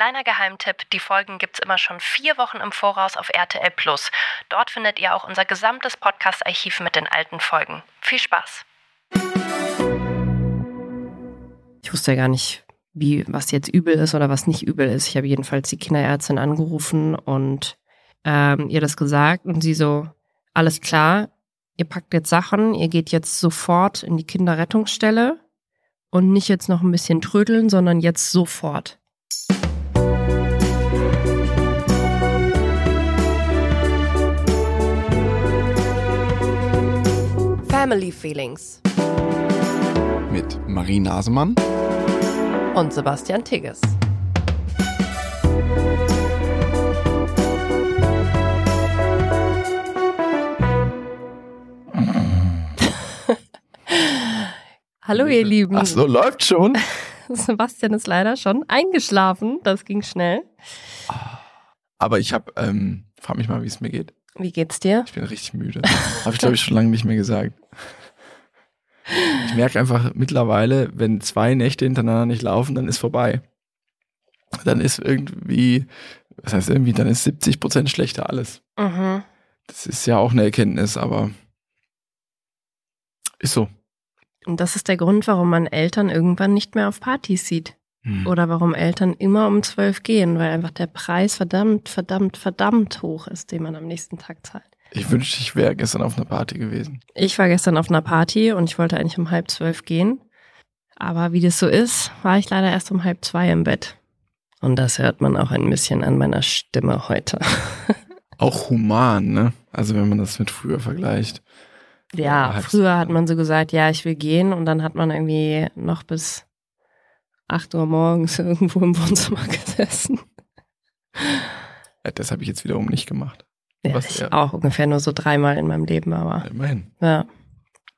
Kleiner Geheimtipp, die Folgen gibt's immer schon vier Wochen im Voraus auf RTL Plus. Dort findet ihr auch unser gesamtes Podcast-Archiv mit den alten Folgen. Viel Spaß! Ich wusste ja gar nicht, wie, was jetzt übel ist oder was nicht übel ist. Ich habe jedenfalls die Kinderärztin angerufen und ähm, ihr das gesagt und sie so, alles klar, ihr packt jetzt Sachen, ihr geht jetzt sofort in die Kinderrettungsstelle und nicht jetzt noch ein bisschen trödeln, sondern jetzt sofort. Family Feelings mit Marie Nasemann und Sebastian Tigges. Hallo ihr Lieben. Ach so, läuft schon. Sebastian ist leider schon eingeschlafen. Das ging schnell. Aber ich habe, ähm, frag mich mal, wie es mir geht. Wie geht's dir? Ich bin richtig müde. habe ich glaube ich schon lange nicht mehr gesagt. Ich merke einfach mittlerweile, wenn zwei Nächte hintereinander nicht laufen, dann ist vorbei. Dann ist irgendwie, was heißt irgendwie, dann ist 70 Prozent schlechter alles. Mhm. Das ist ja auch eine Erkenntnis, aber ist so. Und das ist der Grund, warum man Eltern irgendwann nicht mehr auf Partys sieht. Hm. Oder warum Eltern immer um zwölf gehen, weil einfach der Preis verdammt, verdammt, verdammt hoch ist, den man am nächsten Tag zahlt. Ich wünschte, ich wäre gestern auf einer Party gewesen. Ich war gestern auf einer Party und ich wollte eigentlich um halb zwölf gehen. Aber wie das so ist, war ich leider erst um halb zwei im Bett. Und das hört man auch ein bisschen an meiner Stimme heute. Auch human, ne? Also wenn man das mit früher vergleicht. Ja, früher hat man so gesagt, ja, ich will gehen und dann hat man irgendwie noch bis 8 Uhr morgens irgendwo im Wohnzimmer gesessen. Ja, das habe ich jetzt wiederum nicht gemacht. Ja, Was, ich ja. auch ungefähr nur so dreimal in meinem Leben, aber Immerhin. ja.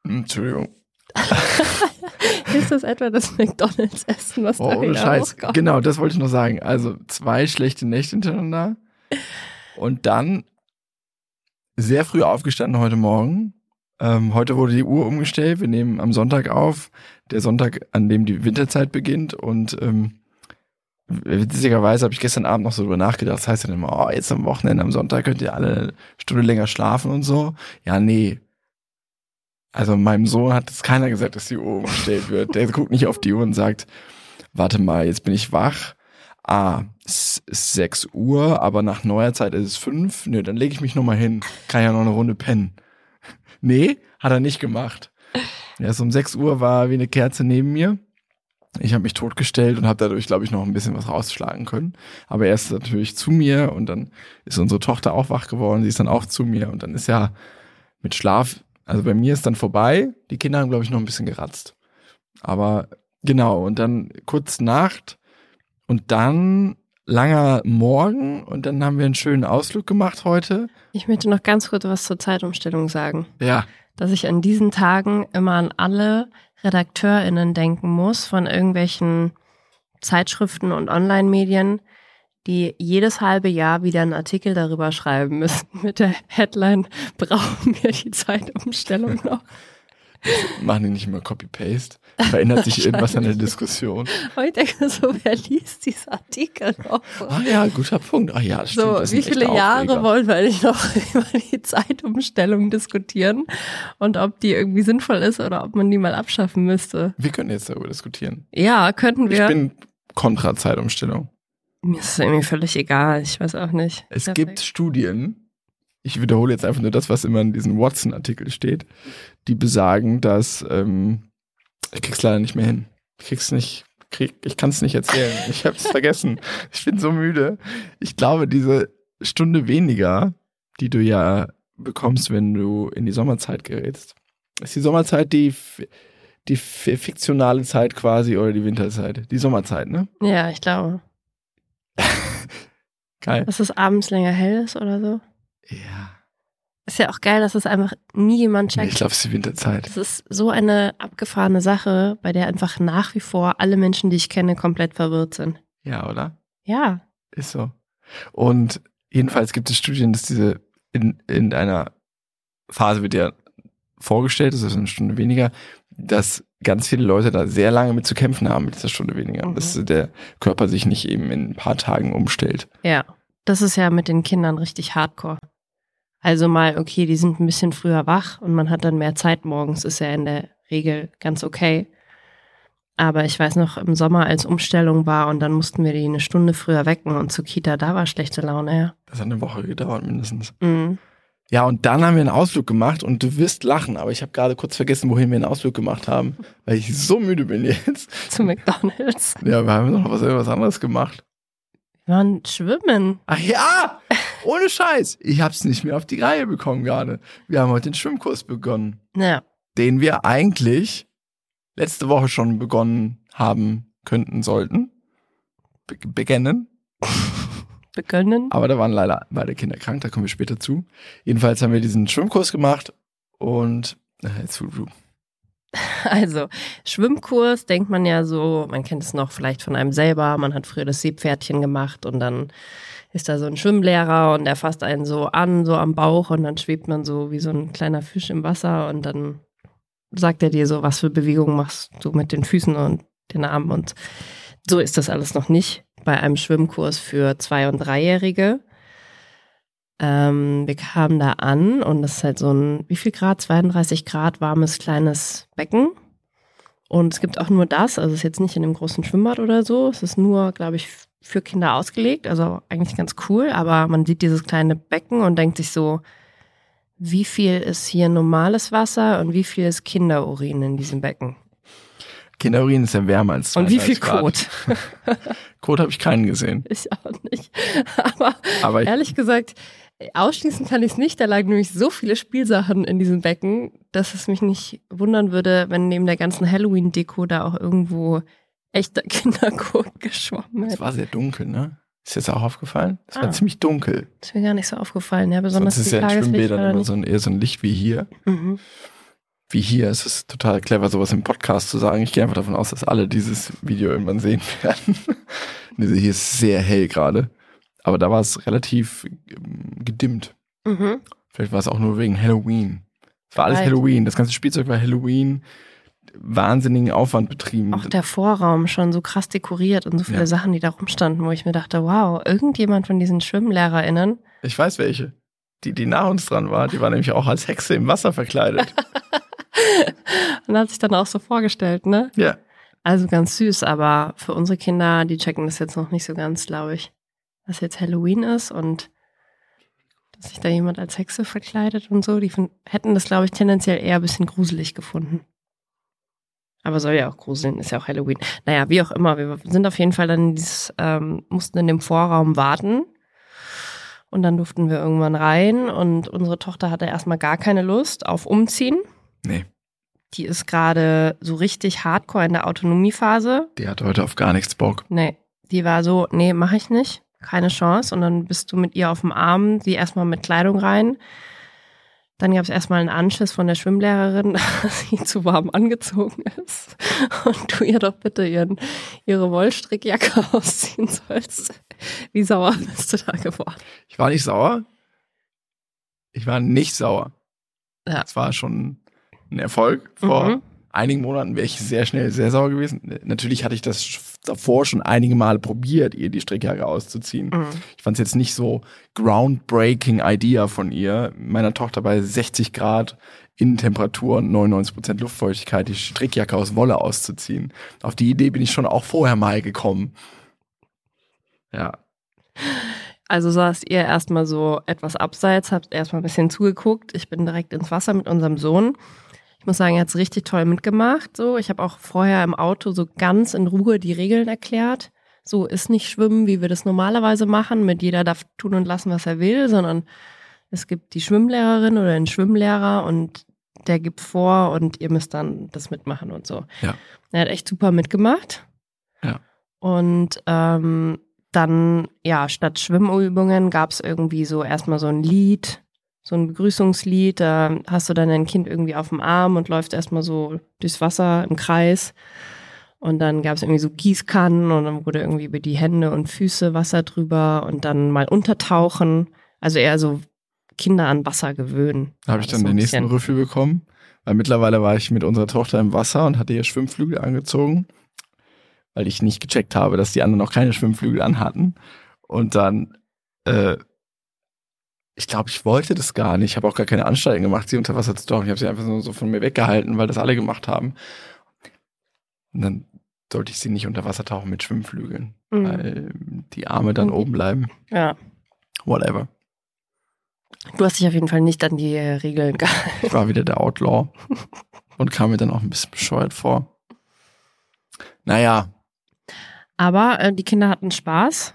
Hm, Entschuldigung. Ist das etwa das McDonalds-Essen, was Oh, da ohne wieder Scheiß. rauskommt? Genau, das wollte ich noch sagen. Also zwei schlechte Nächte hintereinander. Und dann sehr früh aufgestanden heute Morgen. Ähm, heute wurde die Uhr umgestellt. Wir nehmen am Sonntag auf. Der Sonntag, an dem die Winterzeit beginnt. Und ähm, witzigerweise habe ich gestern Abend noch so drüber nachgedacht. Das heißt dann immer, oh, jetzt am Wochenende, am Sonntag könnt ihr alle eine Stunde länger schlafen und so. Ja, nee. Also meinem Sohn hat es keiner gesagt, dass die Uhr umgestellt wird. Der guckt nicht auf die Uhr und sagt, warte mal, jetzt bin ich wach. Ah, es ist 6 Uhr, aber nach neuer Zeit ist es 5. Nö, dann lege ich mich nochmal hin. Kann ja noch eine Runde pennen. Nee, hat er nicht gemacht. So um 6 Uhr war wie eine Kerze neben mir. Ich habe mich totgestellt und habe dadurch, glaube ich, noch ein bisschen was rausschlagen können. Aber er ist natürlich zu mir und dann ist unsere Tochter auch wach geworden. Sie ist dann auch zu mir und dann ist ja mit Schlaf, also bei mir ist dann vorbei. Die Kinder haben, glaube ich, noch ein bisschen geratzt. Aber genau, und dann kurz Nacht und dann langer Morgen und dann haben wir einen schönen Ausflug gemacht heute. Ich möchte noch ganz kurz was zur Zeitumstellung sagen. Ja, Dass ich an diesen Tagen immer an alle RedakteurInnen denken muss von irgendwelchen Zeitschriften und Online-Medien, die jedes halbe Jahr wieder einen Artikel darüber schreiben müssen mit der Headline, brauchen wir die Zeitumstellung noch? machen die nicht immer Copy-Paste. Verändert sich irgendwas an der Diskussion. Und ich denke so, wer liest diese Artikel noch? Ah ja, guter Punkt. Ah ja, stimmt. So, wie viele Jahre Aufreger. wollen wir eigentlich noch über die Zeitumstellung diskutieren und ob die irgendwie sinnvoll ist oder ob man die mal abschaffen müsste? Wir können jetzt darüber diskutieren. Ja, könnten Ich wir. bin kontra Zeitumstellung. Mir ist es irgendwie völlig egal. Ich weiß auch nicht. Es Perfekt. gibt Studien, ich wiederhole jetzt einfach nur das, was immer in diesem Watson-Artikel steht, die besagen, dass ähm, ich krieg's leider nicht mehr hin. Ich krieg's nicht, krieg, ich kann es nicht erzählen. Ich hab's vergessen. Ich bin so müde. Ich glaube, diese Stunde weniger, die du ja bekommst, wenn du in die Sommerzeit gerätst, ist die Sommerzeit die die fiktionale Zeit quasi oder die Winterzeit? Die Sommerzeit, ne? Ja, ich glaube. Geil. Dass es abends länger hell ist oder so. Ja. Ist ja auch geil, dass es einfach nie jemand checkt. ich glaube, es ist die Winterzeit. Das ist so eine abgefahrene Sache, bei der einfach nach wie vor alle Menschen, die ich kenne, komplett verwirrt sind. Ja, oder? Ja. Ist so. Und jedenfalls gibt es Studien, dass diese in, in einer Phase wird ja vorgestellt, das ist eine Stunde weniger, dass ganz viele Leute da sehr lange mit zu kämpfen haben mit dieser Stunde weniger. Mhm. Dass der Körper sich nicht eben in ein paar Tagen umstellt. Ja, das ist ja mit den Kindern richtig hardcore. Also mal, okay, die sind ein bisschen früher wach und man hat dann mehr Zeit morgens, ist ja in der Regel ganz okay. Aber ich weiß noch, im Sommer, als Umstellung war und dann mussten wir die eine Stunde früher wecken und zur Kita, da war schlechte Laune, ja. Das hat eine Woche gedauert mindestens. Mhm. Ja, und dann haben wir einen Ausflug gemacht und du wirst lachen, aber ich habe gerade kurz vergessen, wohin wir einen Ausflug gemacht haben, weil ich so müde bin jetzt. Zu McDonalds. Ja, wir haben noch was, was anderes gemacht. Wir waren schwimmen. Ach ja, ohne Scheiß. Ich hab's nicht mehr auf die Reihe bekommen gerade. Wir haben heute den Schwimmkurs begonnen, Ja, den wir eigentlich letzte Woche schon begonnen haben könnten, sollten. Be beginnen. begonnen. Aber da waren leider beide Kinder krank, da kommen wir später zu. Jedenfalls haben wir diesen Schwimmkurs gematt und äh, jetzt. Also, Schwimmkurs denkt man ja so, man kennt es noch vielleicht von einem selber, man hat früher das Seepferdchen gemacht und dann ist da so ein Schwimmlehrer und der fasst einen so an, so am Bauch und dann schwebt man so wie so ein kleiner Fisch im Wasser und dann sagt er dir so, was für Bewegungen machst du mit den Füßen und den Armen und so ist das alles noch nicht bei einem Schwimmkurs für Zwei- und Dreijährige. Ähm, wir kamen da an und das ist halt so ein, wie viel Grad? 32 Grad warmes kleines Becken. Und es gibt auch nur das, also es ist jetzt nicht in einem großen Schwimmbad oder so. Es ist nur, glaube ich, für Kinder ausgelegt. Also eigentlich ganz cool, aber man sieht dieses kleine Becken und denkt sich so, wie viel ist hier normales Wasser und wie viel ist Kinderurin in diesem Becken? Kinderurin ist ja wärmer als Und wie viel 32 Grad. Kot? Kot habe ich keinen gesehen. Ich auch nicht. Aber Aber ich, Ehrlich gesagt, ausschließen kann ich es nicht. Da lagen nämlich so viele Spielsachen in diesem Becken, dass es mich nicht wundern würde, wenn neben der ganzen Halloween-Deko da auch irgendwo echter Kinderkot geschwommen es hätte. war sehr dunkel, ne? Ist jetzt auch aufgefallen? Es war Ah. ziemlich dunkel. Ist mir gar nicht so aufgefallen. Ja, besonders Sonst ist ja in Schwimmbädern war immer so ein, eher so ein Licht wie hier. Mhm. Wie hier. Es ist total clever, sowas im Podcast zu sagen. Ich gehe einfach davon aus, dass alle dieses Video irgendwann sehen werden. Hier ist sehr hell gerade. Aber da war es relativ ähm, gedimmt. Mhm. Vielleicht war es auch nur wegen Halloween. Es war alles Vielleicht. Halloween. Das ganze Spielzeug war Halloween. Wahnsinnigen Aufwand betrieben. Auch der Vorraum schon so krass dekoriert und so viele Ja. Sachen, die da rumstanden, wo ich mir dachte, wow, irgendjemand von diesen SchwimmlehrerInnen Ich weiß welche. Die, die nach uns dran war, die war nämlich auch als Hexe im Wasser verkleidet. und hat sich dann auch so vorgestellt, ne? ja. Also ganz süß, aber für unsere Kinder, die checken das jetzt noch nicht so ganz, glaube ich. Dass jetzt Halloween ist und dass sich da jemand als Hexe verkleidet und so, die hätten das, glaube ich, tendenziell eher ein bisschen gruselig gefunden. Aber soll ja auch gruseln, ist ja auch Halloween. Naja, wie auch immer, wir sind auf jeden Fall dann in dieses, ähm, mussten in dem Vorraum warten. Und dann durften wir irgendwann rein und unsere Tochter hatte erstmal gar keine Lust auf Umziehen. Nee, Die ist gerade so richtig hardcore in der Autonomiephase. die hat heute auf gar nichts Bock. Nee, die war so, nee, mache ich nicht. Keine Chance. Und dann bist du mit ihr auf dem Arm, sie erstmal mit Kleidung rein. Dann gab es erstmal einen Anschiss von der Schwimmlehrerin, dass sie zu warm angezogen ist. Und du ihr doch bitte ihren, ihre Wollstrickjacke ausziehen sollst. Wie sauer bist du da geworden? Ich war nicht sauer. Ich war nicht sauer. Ja. Es war schon ein Erfolg. Vor Mhm. einigen Monaten wäre ich sehr schnell sehr sauer gewesen. Natürlich hatte ich das davor schon einige Male probiert, ihr die Strickjacke auszuziehen. Mhm. Ich fand es jetzt nicht so groundbreaking Idea von ihr, meiner Tochter bei 60 Grad Innentemperatur und 99 Prozent Luftfeuchtigkeit die Strickjacke aus Wolle auszuziehen. Auf die Idee bin ich schon auch vorher mal gekommen. Ja, Also saßt ihr erstmal so etwas abseits, habt erstmal ein bisschen zugeguckt. Ich bin direkt ins Wasser mit unserem Sohn. Ich muss sagen, er hat es richtig toll mitgemacht. So, ich habe auch vorher im Auto so ganz in Ruhe die Regeln erklärt. So ist nicht Schwimmen, wie wir das normalerweise machen. Mit jeder darf tun und lassen, was er will, sondern es gibt die Schwimmlehrerin oder den Schwimmlehrer und der gibt vor und ihr müsst dann das mitmachen und so. Ja. Er hat echt super mitgemacht. Ja. Und ähm, dann, ja, statt Schwimmübungen gab es irgendwie so erstmal so ein Lied, so ein Begrüßungslied. Da hast du dann dein Kind irgendwie auf dem Arm und läuft erstmal so durchs Wasser im Kreis. Und dann gab es irgendwie so Gießkannen und dann wurde irgendwie über die Hände und Füße Wasser drüber und dann mal untertauchen. Also eher so Kinder an Wasser gewöhnen. da habe ich dann so den nächsten. Rüffel bekommen, Weil mittlerweile war ich mit unserer Tochter im Wasser und hatte ihr Schwimmflügel angezogen, weil ich nicht gecheckt habe, dass die anderen noch keine Schwimmflügel anhatten. Und dann, äh, ich glaube, ich wollte das gar nicht. Ich habe auch gar keine Anstalten gemacht, sie unter Wasser zu tauchen. Ich habe sie einfach so, so von mir weggehalten, weil das alle gemacht haben. Und dann sollte ich sie nicht unter Wasser tauchen mit Schwimmflügeln, Mhm. weil die Arme dann Mhm. oben bleiben. Ja. Whatever. Du hast dich auf jeden Fall nicht an die äh, Regeln gehalten. Ich war wieder der Outlaw und kam mir dann auch ein bisschen bescheuert vor. Naja, Aber äh, die Kinder hatten Spaß.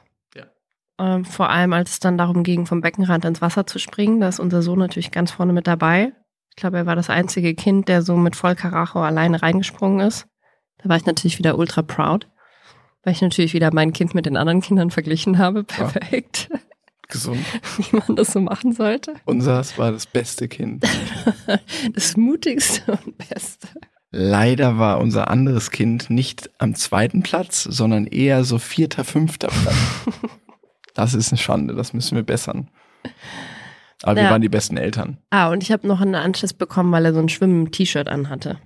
Ja. Ähm, vor allem, als es dann darum ging, vom Beckenrand ins Wasser zu springen. Da ist unser Sohn natürlich ganz vorne mit dabei. Ich glaube, er war das einzige Kind, der so mit voll Karacho alleine reingesprungen ist. Da war ich natürlich wieder ultra proud. Weil ich natürlich wieder mein Kind mit den anderen Kindern verglichen habe. Perfekt. gesund. Wie man das so machen sollte. Unseres war das beste Kind. Das mutigste und beste. Leider war unser anderes Kind nicht am zweiten Platz, sondern eher so vierter, fünfter Platz. Das ist eine Schande, das müssen wir bessern. Aber wir Ja. waren die besten Eltern. Ah, und ich habe noch einen Anschluss bekommen, weil er so ein Schwimmen-T-Shirt anhatte.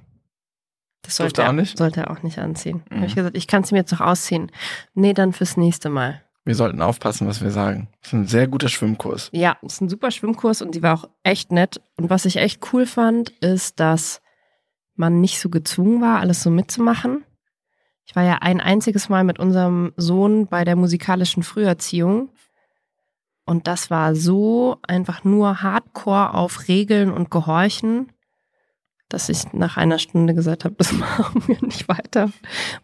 Das sollte er er, auch nicht? sollte er auch nicht anziehen. Mhm. Habe ich gesagt, ich kann es mir jetzt noch ausziehen. Nee, dann fürs nächste Mal. Wir sollten aufpassen, was wir sagen. Das ist ein sehr guter Schwimmkurs. Ja, es ist ein super Schwimmkurs und die war auch echt nett. Und was ich echt cool fand, ist, dass man nicht so gezwungen war, alles so mitzumachen. Ich war ja ein einziges Mal mit unserem Sohn bei der musikalischen Früherziehung. Und das war so einfach nur Hardcore auf Regeln und Gehorchen, dass ich nach einer Stunde gesagt habe, das machen wir nicht weiter,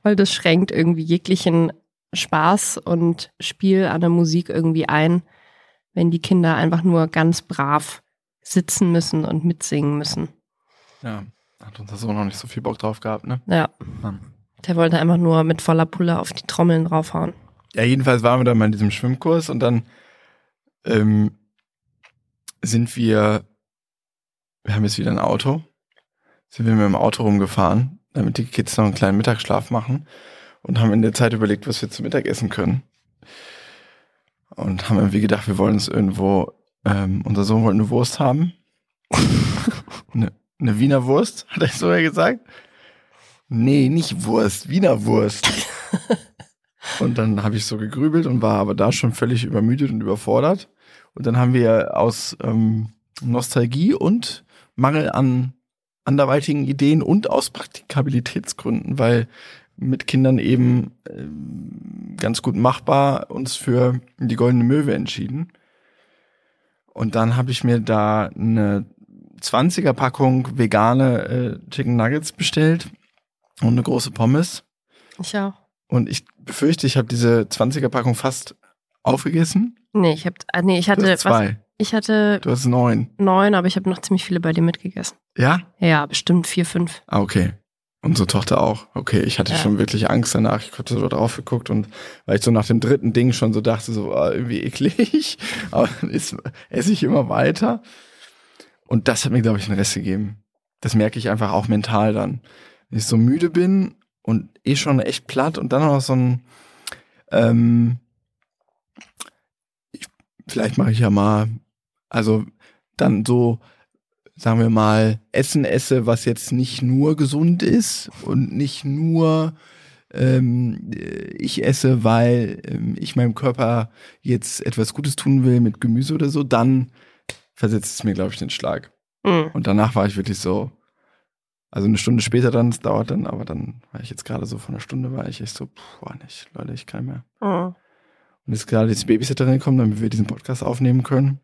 weil das schränkt irgendwie jeglichen Spaß und Spiel an der Musik irgendwie ein, wenn die Kinder einfach nur ganz brav sitzen müssen und mitsingen müssen. Ja, hat unser Sohn noch nicht so viel Bock drauf gehabt, ne? Ja, der wollte einfach nur mit voller Pulle auf die Trommeln draufhauen. Ja, jedenfalls waren wir dann mal in diesem Schwimmkurs und dann ähm, sind wir, wir haben jetzt wieder ein Auto, sind wir mit dem Auto rumgefahren, damit die Kids noch einen kleinen Mittagsschlaf machen und haben in der Zeit überlegt, was wir zu Mittag essen können. Und haben irgendwie gedacht, wir wollen uns irgendwo, ähm, unser Sohn wollte eine Wurst haben. eine, eine Wiener Wurst, hat er so gesagt. Nee, nicht Wurst, Wiener Wurst. Und dann habe ich so gegrübelt und war aber da schon völlig übermüdet und überfordert. Und dann haben wir aus ähm, Nostalgie und Mangel an anderweitigen Ideen und aus Praktikabilitätsgründen, weil mit Kindern eben ähm, ganz gut machbar, uns für die Goldene Möwe entschieden. Und dann habe ich mir da eine 20er Packung vegane äh, Chicken Nuggets bestellt und eine große Pommes. Ich auch. Und ich befürchte, ich habe diese 20er Packung fast aufgegessen. Nee, ich hab, ah, nee, ich Du hatte, hast was, zwei. ich hatte Du hast neun. neun, aber ich habe noch ziemlich viele bei dir mitgegessen. Ja? Ja, bestimmt vier, fünf. Ah, okay. Unsere Tochter auch. Okay, ich hatte Ja. schon wirklich Angst danach. Ich hatte so drauf geguckt und weil ich so nach dem dritten Ding schon so dachte, so ah, irgendwie eklig. Aber dann ist, esse ich immer weiter. Und das hat mir, glaube ich, einen Rest gegeben. Das merke ich einfach auch mental dann. Wenn ich so müde bin und eh schon echt platt und dann noch so ein, ähm, ich, vielleicht mache ich ja mal, also dann so, sagen wir mal, Essen esse, was jetzt nicht nur gesund ist und nicht nur ähm, ich esse, weil ähm, ich meinem Körper jetzt etwas Gutes tun will mit Gemüse oder so, dann versetzt es mir, glaube ich, den Schlag. Mhm. Und danach war ich wirklich so, also eine Stunde später dann, es dauert dann, aber dann war ich jetzt gerade so von einer Stunde, war ich echt so, pff, boah, nicht, Leute, ich kann mehr. Mhm. Und jetzt gerade jetzt die Babysitterin gekommen, damit wir diesen Podcast aufnehmen können.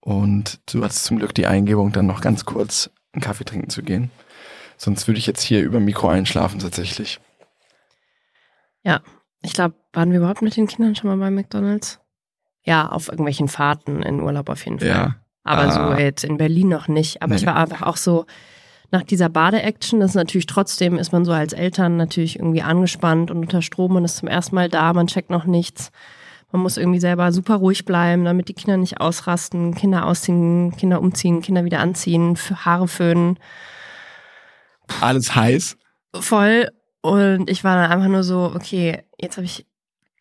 Und du hattest zum Glück die Eingebung, dann noch ganz kurz einen Kaffee trinken zu gehen. Sonst würde ich jetzt hier über Mikro einschlafen tatsächlich. Ich glaube, waren wir überhaupt mit den Kindern schon mal bei McDonalds? Ja, auf irgendwelchen Fahrten in Urlaub auf jeden Fall. Aber Ah. so jetzt in Berlin noch nicht. Aber ich Nee. war einfach auch so, nach dieser Bade-Action, das ist natürlich trotzdem, ist man so als Eltern natürlich irgendwie angespannt und unter Strom, man ist zum ersten Mal da, man checkt noch nichts. Man muss irgendwie selber super ruhig bleiben, damit die Kinder nicht ausrasten, Kinder ausziehen, Kinder umziehen, Kinder wieder anziehen, für Haare föhnen. Alles heiß. Voll. Und ich war dann einfach nur so, okay, jetzt habe ich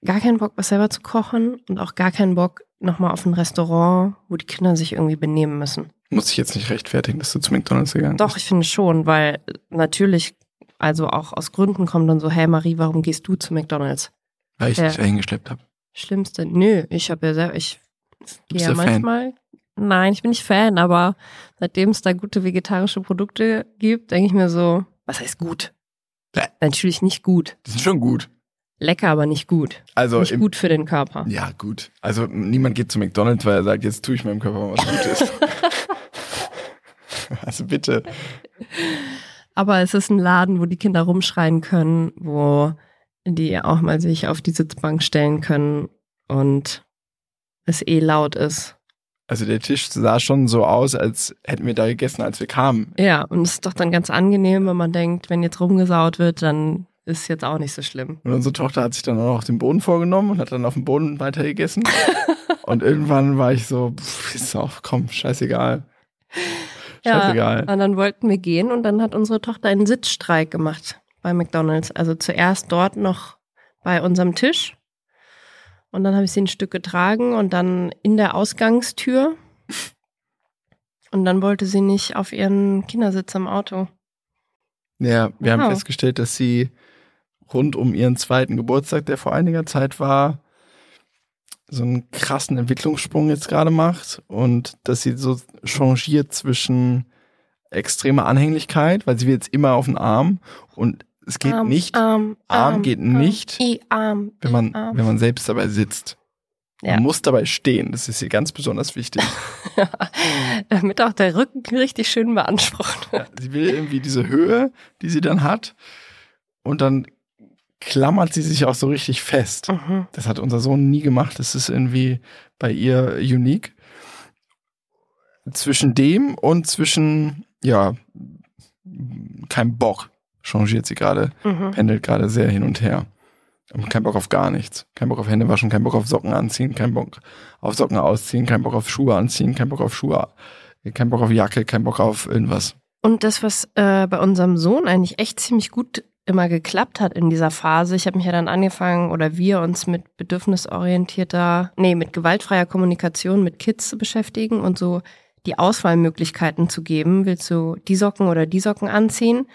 gar keinen Bock, was selber zu kochen und auch gar keinen Bock nochmal auf ein Restaurant, wo die Kinder sich irgendwie benehmen müssen. Muss ich jetzt nicht rechtfertigen, dass du zu McDonalds gegangen Doch, ich finde schon, weil natürlich, also auch aus Gründen kommt dann so, hey Marie, warum gehst du zu McDonalds? Weil ich Ja. dich dahin geschleppt habe. Schlimmste. Nö, ich habe ja selber, ich gehe bist ja du Fan? manchmal. Nein, ich bin nicht Fan, aber seitdem es da gute vegetarische Produkte gibt, denke ich mir so, was heißt gut? Ja. Natürlich nicht gut. Die sind schon gut. Lecker, aber nicht gut. Also nicht im, gut für den Körper. Ja, gut. Also niemand geht zu McDonalds, weil er sagt, jetzt tue ich meinem Körper mal was Gutes. also bitte. Aber es ist ein Laden, wo die Kinder rumschreien können, wo die auch mal sich auf die Sitzbank stellen können und es eh laut ist. Also der Tisch sah schon so aus, als hätten wir da gegessen, als wir kamen. Ja, und es ist doch dann ganz angenehm, wenn man denkt, wenn jetzt rumgesaut wird, dann ist jetzt auch nicht so schlimm. Und unsere Tochter hat sich dann auch noch den Boden vorgenommen und hat dann auf dem Boden weiter gegessen. und irgendwann war ich so, pff, ist auch, komm, scheißegal. Scheißegal. Und dann wollten wir gehen und dann hat unsere Tochter einen Sitzstreik gemacht bei McDonalds. Also zuerst dort noch bei unserem Tisch. Und dann habe ich sie ein Stück getragen und dann in der Ausgangstür. Und dann wollte sie nicht auf ihren Kindersitz im Auto. Ja, wir haben Wow. festgestellt, dass sie rund um ihren zweiten Geburtstag, der vor einiger Zeit war, so einen krassen Entwicklungssprung jetzt gerade macht und dass sie so changiert zwischen extremer Anhänglichkeit, weil sie will jetzt immer auf den Arm und es geht Arm, nicht, Arm, Arm geht nicht, I, Arm, wenn man, I, Arm. wenn man selbst dabei sitzt. Ja. Man muss dabei stehen, das ist hier ganz besonders wichtig. Damit auch der Rücken richtig schön beansprucht wird. Ja, sie will irgendwie diese Höhe, die sie dann hat und dann klammert sie sich auch so richtig fest. Mhm. Das hat unser Sohn nie gemacht. Das ist irgendwie bei ihr unique. Zwischen dem und zwischen, ja, kein Bock changiert sie gerade, Mhm. pendelt gerade sehr hin und her. Und kein Bock auf gar nichts. Kein Bock auf Hände waschen, kein Bock auf Socken anziehen, kein Bock auf Socken ausziehen, kein Bock auf Schuhe anziehen, kein Bock auf Schuhe, kein Bock auf Jacke, kein Bock auf irgendwas. Und das, was äh, bei unserem Sohn eigentlich echt ziemlich gut immer geklappt hat in dieser Phase, ich habe mich ja dann angefangen oder wir uns mit bedürfnisorientierter, nee, mit gewaltfreier Kommunikation mit Kids zu beschäftigen und so die Auswahlmöglichkeiten zu geben. Willst du die Socken oder die Socken anziehen?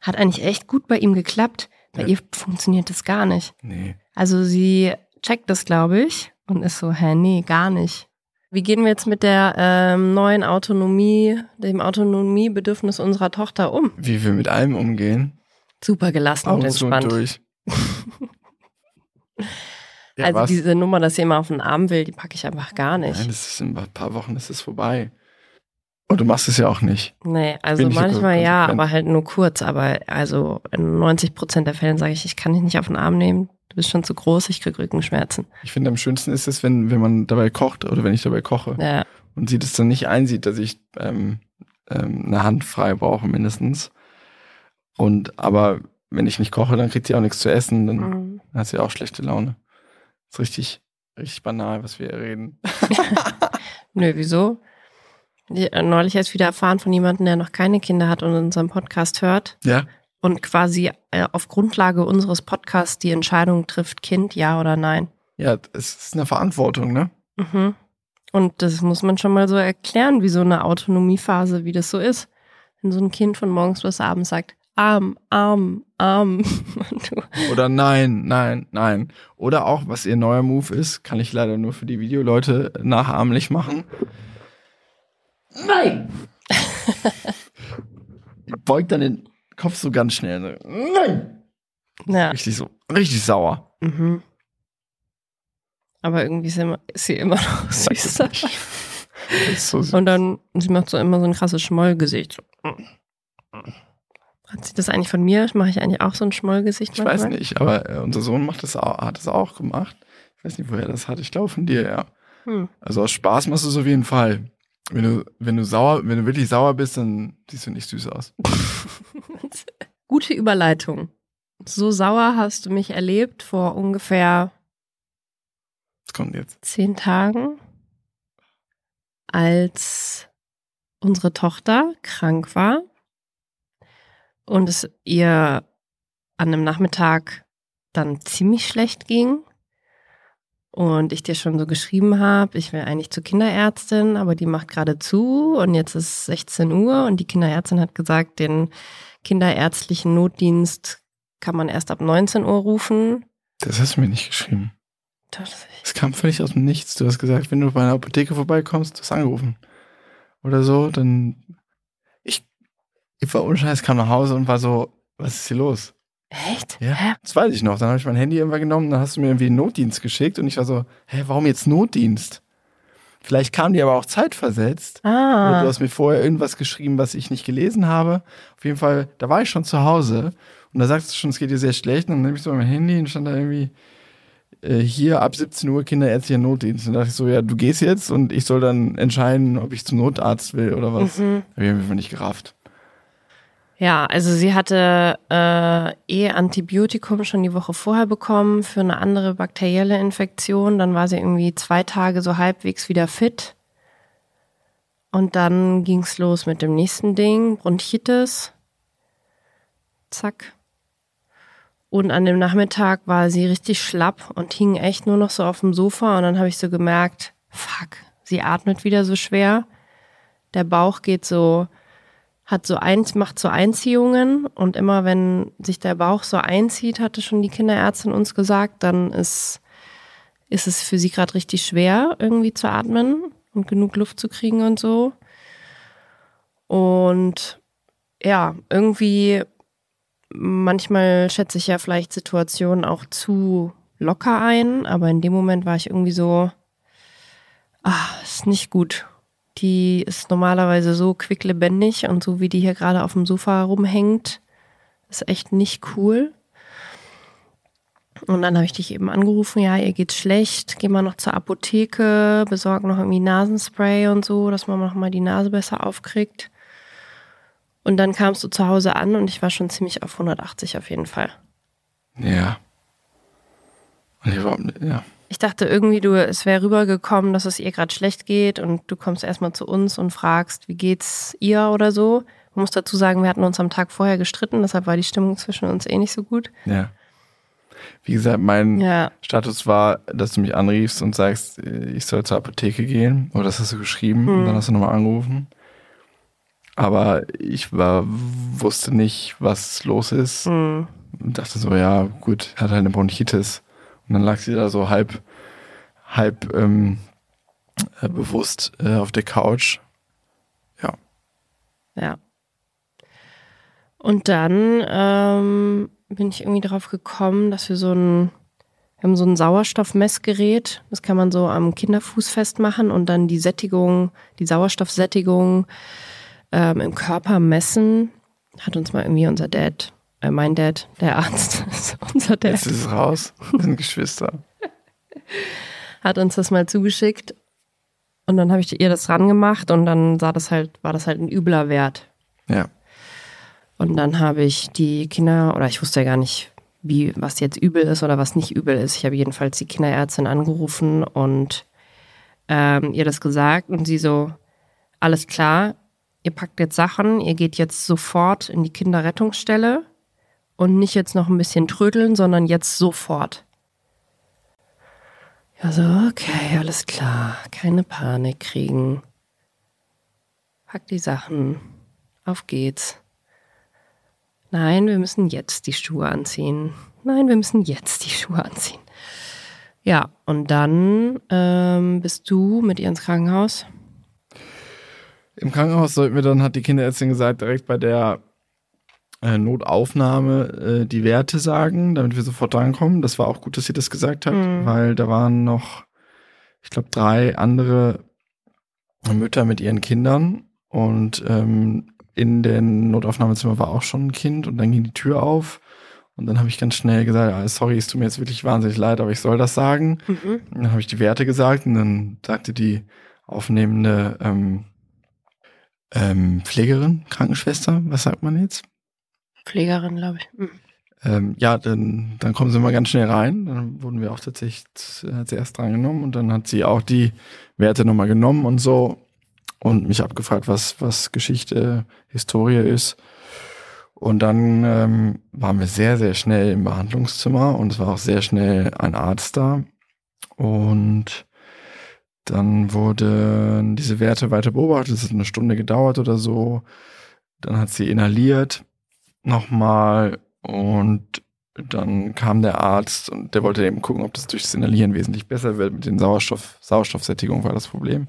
Hat eigentlich echt gut bei ihm geklappt. Bei Ja. ihr funktioniert das gar nicht. Nee. Also sie checkt das, glaube ich, und ist so, hä, nee, gar nicht. Wie gehen wir jetzt mit der ähm, neuen Autonomie, dem Autonomiebedürfnis unserer Tochter um? Wie wir mit allem umgehen. Super gelassen und Augen zu und entspannt. durch. Ja, also was? diese Nummer, dass immer auf den Arm will, die packe ich einfach gar nicht. Nein, das ist in ein paar Wochen ist es vorbei. Und du machst es ja auch nicht. Nee, also manchmal ja, aber halt nur kurz. Aber also in 90 Prozent der Fällen sage ich, ich kann dich nicht auf den Arm nehmen. Du bist schon zu groß, ich krieg Rückenschmerzen. Ich finde, am schönsten ist es, wenn, wenn man dabei kocht oder wenn ich dabei koche Ja, und sie das dann nicht einsieht, dass ich ähm, ähm, eine Hand frei brauche, mindestens. Und aber wenn ich nicht koche, dann kriegt sie auch nichts zu essen, dann Mhm. hat sie auch schlechte Laune. ist richtig, richtig banal, was wir hier reden. Nö, wieso? Äh, Neulich erst wieder erfahren von jemandem, der noch keine Kinder hat und unseren Podcast hört Ja, und quasi äh, auf Grundlage unseres Podcasts die Entscheidung trifft, Kind, ja oder nein. ja, es ist eine Verantwortung, ne? Mhm. Und das muss man schon mal so erklären, wie so eine Autonomiephase, wie das so ist. Wenn so ein Kind von morgens bis abends sagt, Arm, Arm, Arm. Oder nein, nein, nein. Oder auch, was ihr neuer Move ist, kann ich leider nur für die Videoleute nachahmlich machen. Nein! Beugt dann den Kopf so ganz schnell. so, Nein! ja. Richtig so, richtig sauer. Mhm. Aber irgendwie ist, sie immer, ist sie immer noch Sag süß. das nicht. Das ist so süß. Und dann, sie macht so immer so ein krasses Schmollgesicht. So. Hat sie das eigentlich von mir? Mache ich eigentlich auch so ein Schmollgesicht Ich weiß nicht, aber äh, unser Sohn macht das auch, hat das auch gemacht. Ich weiß nicht, woher er das hat. Ich glaube von dir, ja. Hm. Also aus Spaß machst du es auf jeden Fall. Wenn du, wenn du sauer, wenn du wirklich sauer bist, dann siehst du nicht süß aus. Gute Überleitung. So sauer hast du mich erlebt vor ungefähr Das kommt jetzt. zehn Tagen, als unsere Tochter krank war und es ihr an einem Nachmittag dann ziemlich schlecht ging und ich dir schon so geschrieben habe, ich will eigentlich zur Kinderärztin, aber die macht gerade zu und jetzt ist 16 Uhr und die Kinderärztin hat gesagt, den kinderärztlichen Notdienst kann man erst ab 19 Uhr rufen. Das hast du mir nicht geschrieben. Das, Das kam völlig aus dem Nichts. Du hast gesagt, wenn du bei einer Apotheke vorbeikommst, du hast angerufen. Oder so, dann. Ich, war ohne Scheiß, kam nach Hause und war so, was ist hier los? echt? Ja. Hä? Das weiß ich noch. Dann habe ich mein Handy irgendwann genommen, dann hast du mir irgendwie einen Notdienst geschickt und ich war so, hä, warum jetzt Notdienst? Vielleicht kam die aber auch zeitversetzt. Oder Ah. du hast mir vorher irgendwas geschrieben, was ich nicht gelesen habe. Auf jeden Fall, da war ich schon zu Hause und da sagst du schon, es geht dir sehr schlecht. Und dann nehme ich so mein Handy und stand da irgendwie äh, hier ab 17 Uhr kinderärztlicher Notdienst. Und da dachte ich so, ja, du gehst jetzt und ich soll dann entscheiden, ob ich zum Notarzt will oder was. Mhm. Hab ich einfach nicht gerafft. Ja, also sie hatte äh, eh Antibiotikum schon die Woche vorher bekommen für eine andere bakterielle Infektion. Dann war sie irgendwie zwei Tage so halbwegs wieder fit. Und dann ging's los mit dem nächsten Ding, Bronchitis. Zack. Und an dem Nachmittag war sie richtig schlapp und hing echt nur noch so auf dem Sofa. Und dann habe ich so gemerkt, fuck, sie atmet wieder so schwer. Der Bauch geht so hat so eins, macht so Einziehungen und immer wenn sich der Bauch so einzieht, hatte schon die Kinderärztin uns gesagt, dann ist, ist es für sie gerade richtig schwer, irgendwie zu atmen und genug Luft zu kriegen und so. Und ja, irgendwie, manchmal schätze ich ja vielleicht Situationen auch zu locker ein, aber in dem Moment war ich irgendwie so, ah, ist nicht gut. Die ist normalerweise so quicklebendig und so wie die hier gerade auf dem Sofa rumhängt, ist echt nicht cool. Und dann habe ich dich eben angerufen, ja, ihr geht's schlecht, geh mal noch zur Apotheke, besorg noch irgendwie Nasenspray und so, dass man noch mal die Nase besser aufkriegt. Und dann kamst du zu Hause an und ich war schon ziemlich auf 180 auf jeden Fall. Ja. Und ich war, ja. Ich dachte irgendwie, du, es wäre rübergekommen, dass es ihr gerade schlecht geht und du kommst erstmal zu uns und fragst, wie geht's ihr oder so. Man muss dazu sagen, wir hatten uns am Tag vorher gestritten, deshalb war die Stimmung zwischen uns eh nicht so gut. Ja. Wie gesagt, mein Ja, Status war, dass du mich anriefst und sagst, äh, ich soll zur Apotheke gehen. Oder das hast du geschrieben und dann hast du nochmal angerufen. Aber ich war, wusste nicht, was los ist. hm, Und dachte so, ja, gut, hat halt eine Bronchitis. Und dann lag sie da so halb, halb ähm, äh, bewusst äh, auf der Couch. Ja. ja. Und dann ähm, bin ich irgendwie drauf gekommen, dass wir so ein, wir haben so ein Sauerstoffmessgerät, das kann man so am Kinderfuß festmachen und dann die Sättigung, die Sauerstoffsättigung ähm, im Körper messen. Hat uns mal irgendwie unser Dad, mein Dad, der Arzt, ist unser Dad, Jetzt ist es raus. Wir sind Geschwister. hat uns das mal zugeschickt. Und dann habe ich ihr das ran gemacht und dann sah das halt, war das halt ein übler Wert. Ja. Und dann habe ich die Kinder, oder ich wusste ja gar nicht, wie, was jetzt übel ist oder was nicht übel ist. Ich habe jedenfalls die Kinderärztin angerufen und ähm, ihr das gesagt und sie so, alles klar, ihr packt jetzt Sachen, ihr geht jetzt sofort in die Kinderrettungsstelle und nicht jetzt noch ein bisschen trödeln, sondern jetzt sofort. Ja, so, okay, alles klar, keine Panik kriegen. Pack die Sachen, auf geht's. Nein, wir müssen jetzt die Schuhe anziehen. Nein, wir müssen jetzt die Schuhe anziehen. Ja, und dann ähm, bist du mit ihr ins Krankenhaus. Im Krankenhaus sollten wir dann, hat die Kinderärztin gesagt, direkt bei der Notaufnahme äh, die Werte sagen, damit wir sofort drankommen. Das war auch gut, dass sie das gesagt hat, Mhm. weil da waren noch, ich glaube, drei andere Mütter mit ihren Kindern und ähm, in dem Notaufnahmezimmer war auch schon ein Kind und dann ging die Tür auf und dann habe ich ganz schnell gesagt, ah, sorry, es tut mir jetzt wirklich wahnsinnig leid, aber ich soll das sagen. Mhm. Und dann habe ich die Werte gesagt und dann sagte die aufnehmende ähm, ähm, Pflegerin, Krankenschwester, was sagt man jetzt? Pflegerin, glaube ich. Mhm. Ähm, ja, dann, dann kommen sie mal ganz schnell rein. Dann wurden wir auch tatsächlich äh, hat sie erst drangenommen und dann hat sie auch die Werte nochmal genommen und so und mich abgefragt, was, was Geschichte, Historie ist. Und dann ähm, waren wir sehr, sehr schnell im Behandlungszimmer und es war auch sehr schnell ein Arzt da. Und dann wurden diese Werte weiter beobachtet. Es hat eine Stunde gedauert oder so. Dann hat sie inhaliert nochmal und dann kam der Arzt und der wollte eben gucken, ob das durch das Inhalieren wesentlich besser wird. Mit den Sauerstoff, Sauerstoffsättigung war das Problem.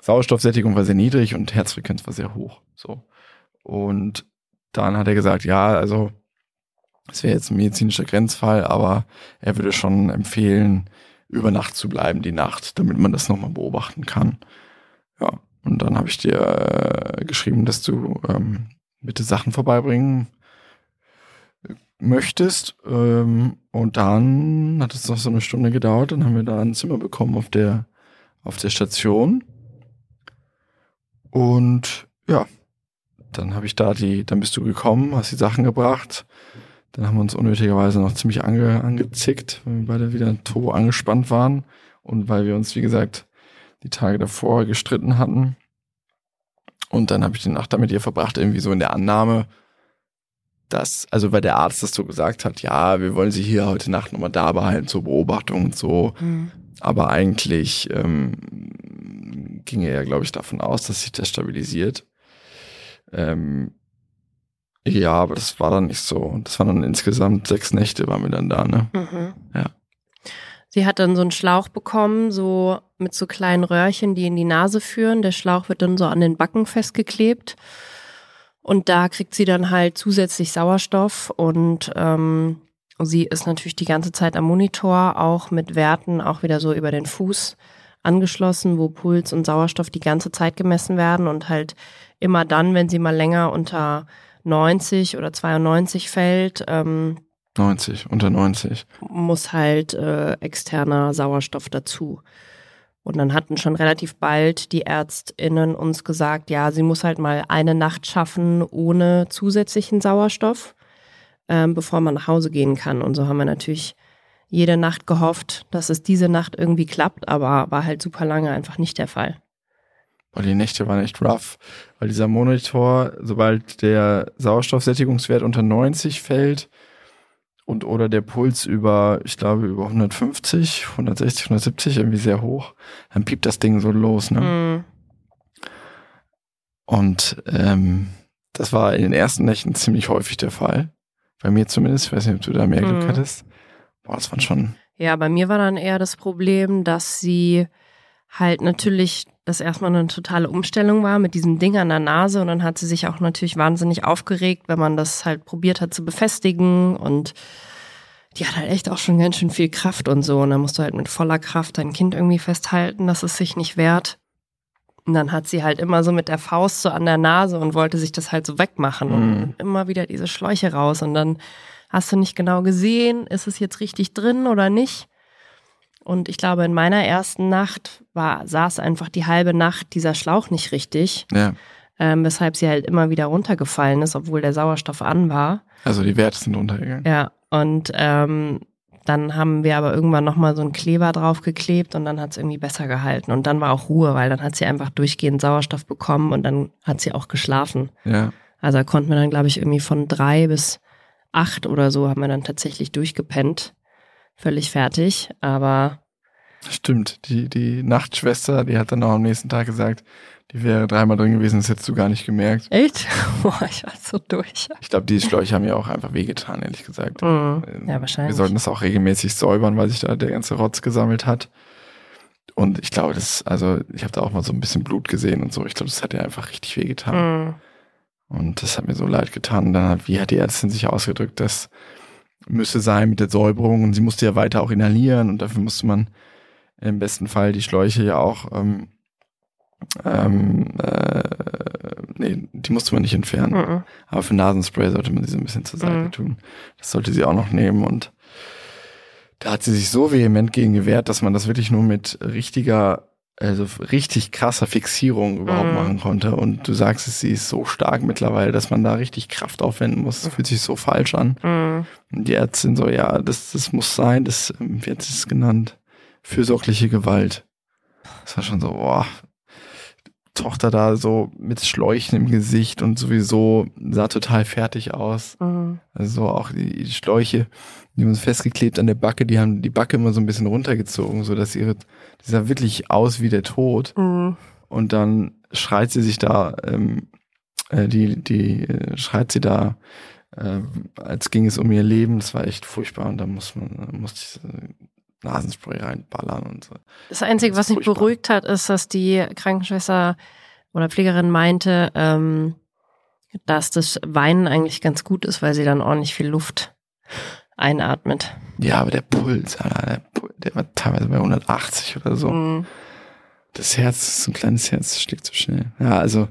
Sauerstoffsättigung war sehr niedrig und Herzfrequenz war sehr hoch. So. Und dann hat er gesagt, ja, also es wäre jetzt ein medizinischer Grenzfall, aber er würde schon empfehlen, über Nacht zu bleiben, die Nacht, damit man das nochmal beobachten kann. Ja, und dann habe ich dir äh, geschrieben, dass du ähm, bitte Sachen vorbeibringen möchtest. Ähm, und dann hat es noch so eine Stunde gedauert. Dann haben wir da ein Zimmer bekommen auf der, auf der Station. Und ja, dann habe ich da die, dann bist du gekommen, hast die Sachen gebracht. Dann haben wir uns unnötigerweise noch ziemlich ange, angezickt, weil wir beide wieder turbo angespannt waren. Und weil wir uns, wie gesagt, die Tage davor gestritten hatten. Und dann habe ich die Nacht damit ihr verbracht, irgendwie so in der Annahme, dass, also weil der Arzt das so gesagt hat, ja, wir wollen sie hier heute Nacht nochmal da behalten zur Beobachtung und so. Mhm. Aber eigentlich ähm, ging er ja, glaube ich, davon aus, dass sich das stabilisiert. Ähm, ja, aber das war dann nicht so. Das waren dann insgesamt sechs Nächte, waren wir dann da, ne? Mhm. Ja. Sie hat dann so einen Schlauch bekommen, so mit so kleinen Röhrchen, die in die Nase führen. Der Schlauch wird dann so an den Backen festgeklebt. Und da kriegt sie dann halt zusätzlich Sauerstoff und ähm, sie ist natürlich die ganze Zeit am Monitor, auch mit Werten, auch wieder so über den Fuß angeschlossen, wo Puls und Sauerstoff die ganze Zeit gemessen werden und halt immer dann, wenn sie mal länger unter 90 oder 92 fällt, ähm, 90, unter 90. Muss halt äh, externer Sauerstoff dazu. Und dann hatten schon relativ bald die ÄrztInnen uns gesagt, ja, sie muss halt mal eine Nacht schaffen ohne zusätzlichen Sauerstoff, ähm, bevor man nach Hause gehen kann. Und so haben wir natürlich jede Nacht gehofft, dass es diese Nacht irgendwie klappt, aber war halt super lange einfach nicht der Fall. Boah, die Nächte waren echt rough, weil dieser Monitor, sobald der Sauerstoffsättigungswert unter 90 fällt, und oder der Puls über, ich glaube, über 150, 160, 170, irgendwie sehr hoch, dann piept das Ding so los, ne? Mhm. Und ähm, das war in den ersten Nächten ziemlich häufig der Fall. Bei mir zumindest, ich weiß nicht, ob du da mehr Glück mhm. hattest. Boah, das waren schon. Ja, bei mir war dann eher das Problem, dass sie halt natürlich das erstmal eine totale Umstellung war mit diesem Ding an der Nase und dann hat sie sich auch natürlich wahnsinnig aufgeregt, wenn man das halt probiert hat zu befestigen und die hat halt echt auch schon ganz schön viel Kraft und so und dann musst du halt mit voller Kraft dein Kind irgendwie festhalten, dass es sich nicht wehrt. Und dann hat sie halt immer so mit der Faust so an der Nase und wollte sich das halt so wegmachen mhm. und immer wieder diese Schläuche raus und dann hast du nicht genau gesehen, ist es jetzt richtig drin oder nicht. Und ich glaube, in meiner ersten Nacht war, saß einfach die halbe Nacht dieser Schlauch nicht richtig. Ja. Ähm, weshalb sie halt immer wieder runtergefallen ist, obwohl der Sauerstoff an war. Also die Werte sind runtergegangen. Ja, und ähm, dann haben wir aber irgendwann nochmal so einen Kleber draufgeklebt und dann hat es irgendwie besser gehalten. Und dann war auch Ruhe, weil dann hat sie einfach durchgehend Sauerstoff bekommen und dann hat sie auch geschlafen. Ja. Also da konnten wir dann, glaube ich, irgendwie von drei bis acht oder so haben wir dann tatsächlich durchgepennt völlig fertig, aber. Stimmt, die, die Nachtschwester, die hat dann auch am nächsten Tag gesagt, die wäre dreimal drin gewesen, das hättest du gar nicht gemerkt. Echt? Boah, ich war so durch. Ich glaube, die Schläuche haben ja auch einfach wehgetan, ehrlich gesagt. Mhm. Ja, wahrscheinlich. Wir sollten das auch regelmäßig säubern, weil sich da der ganze Rotz gesammelt hat. Und ich glaube, das, also ich habe da auch mal so ein bisschen Blut gesehen und so. Ich glaube, das hat ja einfach richtig wehgetan. Mhm. Und das hat mir so leid getan. Und dann hat, wie hat die Ärztin sich ausgedrückt, dass müsse sein mit der Säuberung und sie musste ja weiter auch inhalieren und dafür musste man im besten Fall die Schläuche ja auch ähm, ähm, äh, nee, die musste man nicht entfernen. Mhm. Aber für Nasenspray sollte man sie so ein bisschen zur Seite mhm. tun. Das sollte sie auch noch nehmen und da hat sie sich so vehement gegen gewehrt, dass man das wirklich nur mit richtiger also richtig krasser Fixierung überhaupt mhm. machen konnte. Und du sagst es, sie ist so stark mittlerweile, dass man da richtig Kraft aufwenden muss. Das fühlt sich so falsch an. Mhm. Und die Ärztin so, ja, das, das muss sein, das, wie hat sie es genannt? Fürsorgliche Gewalt. Das war schon so, boah. Tochter da so mit Schläuchen im Gesicht und sowieso sah total fertig aus. Mhm. Also auch die, Schläuche, die haben uns festgeklebt an der Backe, die haben die Backe immer so ein bisschen runtergezogen, so dass ihre, die sah wirklich aus wie der Tod. Mhm. Und dann schreit sie sich da, ähm, äh, die, die äh, schreit sie da, äh, als ging es um ihr Leben. Das war echt furchtbar und da muss man, musste ich äh, Nasenspray reinballern und so. Das Einzige, Das was mich beruhigt hat, ist, dass die Krankenschwester oder Pflegerin meinte, ähm, dass das Weinen eigentlich ganz gut ist, weil sie dann ordentlich viel Luft einatmet. Ja, aber der Puls, Alter, der, Pul- der war teilweise bei 180 oder so. Mhm. Das Herz, so ein kleines Herz, schlägt so schnell. Ja, also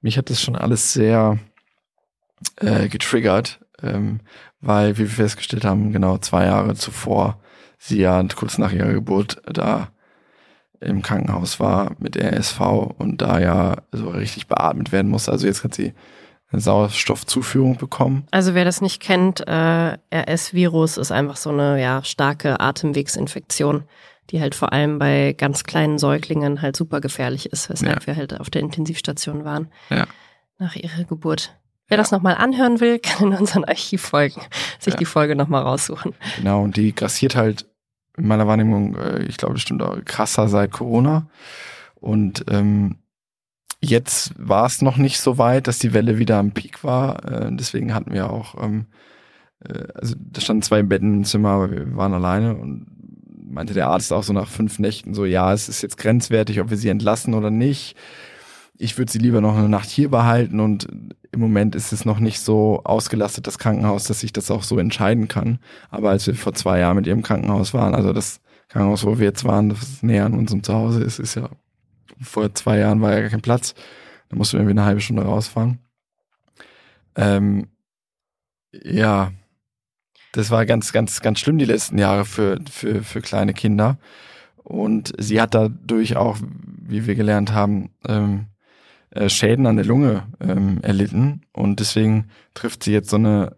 mich hat das schon alles sehr äh, getriggert, ähm, weil, wie wir festgestellt haben, genau zwei Jahre zuvor sie ja kurz nach ihrer Geburt da im Krankenhaus war mit RSV und da ja so richtig beatmet werden musste. Also jetzt hat sie eine Sauerstoffzuführung bekommen. Also wer das nicht kennt, äh, RS-Virus ist einfach so eine ja, starke Atemwegsinfektion, die halt vor allem bei ganz kleinen Säuglingen halt super gefährlich ist, weshalb Ja. wir halt auf der Intensivstation waren Ja. nach ihrer Geburt. Wer Ja. das nochmal anhören will, kann in unseren Archivfolgen sich die Folge nochmal raussuchen. Genau, und die grassiert halt in meiner Wahrnehmung, äh, ich glaube, bestimmt auch krasser seit Corona. Und ähm, jetzt war es noch nicht so weit, dass die Welle wieder am Peak war. Äh, deswegen hatten wir auch, ähm, äh, also da standen zwei Betten im Zimmer, aber wir waren alleine und meinte der Arzt auch so nach fünf Nächten so, ja, es ist jetzt grenzwertig, ob wir sie entlassen oder nicht. Ich würde sie lieber noch eine Nacht hier behalten und im Moment ist es noch nicht so ausgelastet, das Krankenhaus, dass ich das auch so entscheiden kann. Aber als wir vor zwei Jahren mit ihrem Krankenhaus waren, also das Krankenhaus, wo wir jetzt waren, das näher an unserem Zuhause ist, ist ja, vor zwei Jahren war ja gar kein Platz. Da mussten wir irgendwie eine halbe Stunde rausfahren. Ähm, ja, das war ganz, ganz, ganz schlimm die letzten Jahre für, für, für kleine Kinder. Und sie hat dadurch auch, wie wir gelernt haben, ähm, äh, Schäden an der Lunge ähm, erlitten. Und deswegen trifft sie jetzt so eine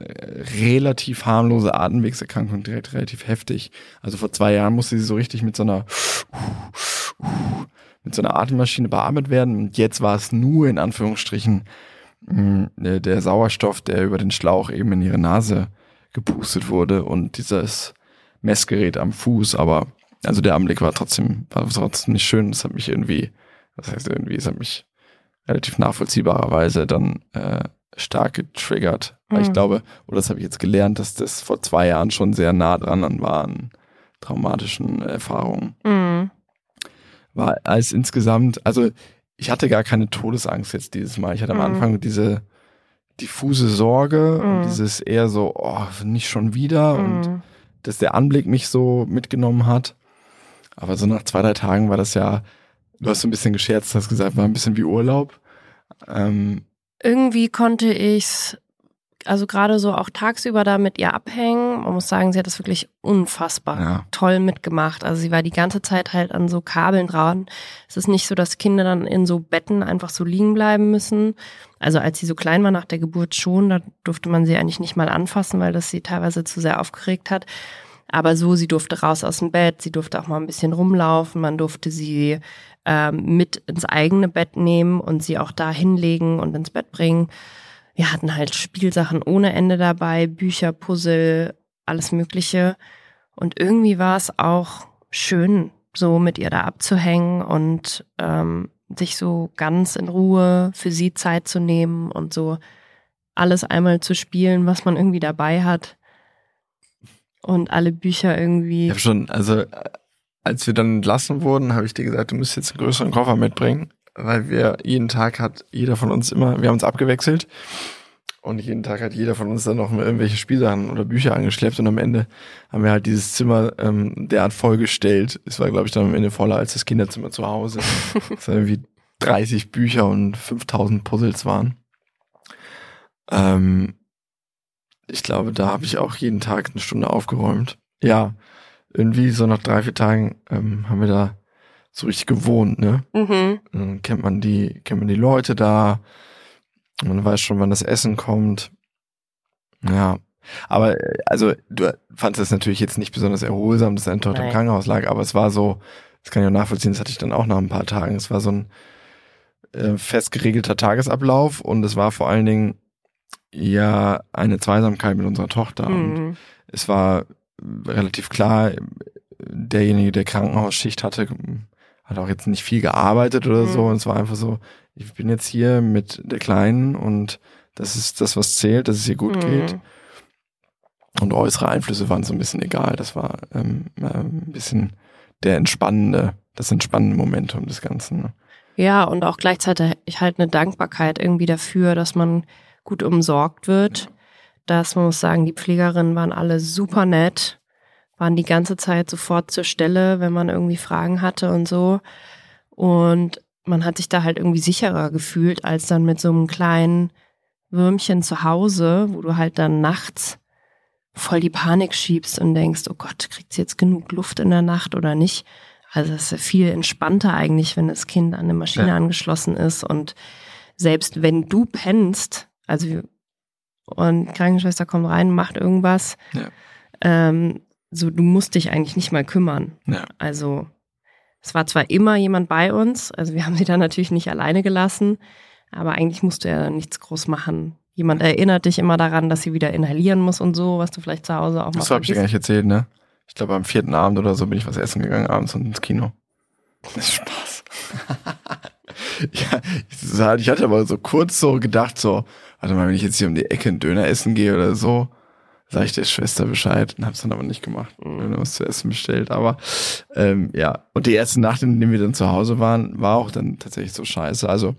äh, relativ harmlose Atemwegserkrankung direkt relativ heftig. Also vor zwei Jahren musste sie so richtig mit so einer mit so einer Atemmaschine beatmet werden. Und jetzt war es nur in Anführungsstrichen mh, der, der Sauerstoff, der über den Schlauch eben in ihre Nase gepustet wurde und dieses Messgerät am Fuß. Aber also der Anblick war trotzdem, war trotzdem nicht schön. Das hat mich irgendwie, das heißt irgendwie, es hat mich relativ nachvollziehbarerweise dann äh, stark getriggert. Weil ich Mhm. glaube, oder das habe ich jetzt gelernt, dass das vor zwei Jahren schon sehr nah dran an waren traumatischen Erfahrungen. Mhm. War als insgesamt, also ich hatte gar keine Todesangst jetzt dieses Mal. Ich hatte am Mhm. Anfang diese diffuse Sorge und Mhm. dieses eher so, oh, nicht schon wieder und Mhm. dass der Anblick mich so mitgenommen hat. Aber so nach zwei, drei Tagen war das ja, du hast so ein bisschen gescherzt, hast gesagt, war ein bisschen wie Urlaub. Ähm, Irgendwie konnte ich's, also gerade so auch tagsüber da mit ihr abhängen. Man muss sagen, sie hat das wirklich unfassbar ja, toll mitgemacht. Also sie war die ganze Zeit halt an so Kabeln dran. Es ist nicht so, dass Kinder dann in so Betten einfach so liegen bleiben müssen. Also als sie so klein war nach der Geburt schon, da durfte man sie eigentlich nicht mal anfassen, weil das sie teilweise zu sehr aufgeregt hat. Aber so, sie durfte raus aus dem Bett, sie durfte auch mal ein bisschen rumlaufen, man durfte sie ähm, mit ins eigene Bett nehmen und sie auch da hinlegen und ins Bett bringen. Wir hatten halt Spielsachen ohne Ende dabei, Bücher, Puzzle, alles Mögliche. Und irgendwie war es auch schön, so mit ihr da abzuhängen und ähm, sich so ganz in Ruhe für sie Zeit zu nehmen und so alles einmal zu spielen, was man irgendwie dabei hat. Und alle Bücher ich irgendwie. habe schon, also äh, als wir dann entlassen wurden, habe ich dir gesagt, du musst jetzt einen größeren Koffer mitbringen, weil wir jeden Tag hat jeder von uns immer, wir haben uns abgewechselt und jeden Tag hat jeder von uns dann noch irgendwelche Spielsachen oder Bücher angeschleppt und am Ende haben wir halt dieses Zimmer ähm, derart vollgestellt. Es war, glaube ich, dann am Ende voller als das Kinderzimmer zu Hause. Es waren irgendwie 30 Bücher und 5000 Puzzles waren. Ähm, ich glaube, da habe ich auch jeden Tag eine Stunde aufgeräumt. Ja, irgendwie so nach drei, vier Tagen ähm, haben wir da so richtig gewohnt, ne? Mhm. Dann kennt man die, kennt man die Leute da. Man weiß schon, wann das Essen kommt. Ja. Aber äh, also du fandest es natürlich jetzt nicht besonders erholsam, dass deine Tochter im. Krankenhaus lag, aber es war so, das kann ich auch nachvollziehen, das hatte ich dann auch nach ein paar Tagen. Es war so ein, äh, fest geregelter Tagesablauf und es war vor allen Dingen ja eine Zweisamkeit mit unserer Tochter. Und Mhm. es war relativ klar, derjenige, der Krankenhausschicht hatte, hat auch jetzt nicht viel gearbeitet oder so. Mhm. Und es war einfach so, ich bin jetzt hier mit der Kleinen und das ist das, was zählt, dass es ihr gut Mhm. geht. Und äußere Einflüsse waren so ein bisschen egal. Das war ähm, äh, ein bisschen der entspannende, das entspannende Momentum des Ganzen. Ne? Ja, und auch gleichzeitig halt eine Dankbarkeit irgendwie dafür, dass man gut umsorgt wird. Dass man muss sagen, die Pflegerinnen waren alle super nett, waren die ganze Zeit sofort zur Stelle, wenn man irgendwie Fragen hatte und so. Und man hat sich da halt irgendwie sicherer gefühlt, als dann mit so einem kleinen Würmchen zu Hause, wo du halt dann nachts voll die Panik schiebst und denkst, oh Gott, kriegt sie jetzt genug Luft in der Nacht oder nicht? Also es ist ja viel entspannter eigentlich, wenn das Kind an eine Maschine Ja. angeschlossen ist und selbst wenn du pennst, also und Krankenschwester kommt rein, macht irgendwas, Ja. ähm, so du musst dich eigentlich nicht mal kümmern. Ja. Also es war zwar immer jemand bei uns, also wir haben sie dann natürlich nicht alleine gelassen, aber eigentlich musst du ja nichts groß machen. Jemand erinnert dich immer daran, dass sie wieder inhalieren muss und so, was du vielleicht zu Hause auch mal Das habe ich dir gar nicht erzählt, ne? Ich glaube, am vierten Abend oder so bin ich was essen gegangen, abends und ins Kino. Das ist Spaß. ja, ich hatte aber so kurz so gedacht, so, warte mal, wenn ich jetzt hier um die Ecke einen Döner essen gehe oder so, sage ich der Schwester Bescheid und hab's dann aber nicht gemacht. Mhm. Döner was zu essen bestellt. Aber ähm, ja, und die erste Nacht, in der wir dann zu Hause waren, war auch dann tatsächlich so scheiße. Also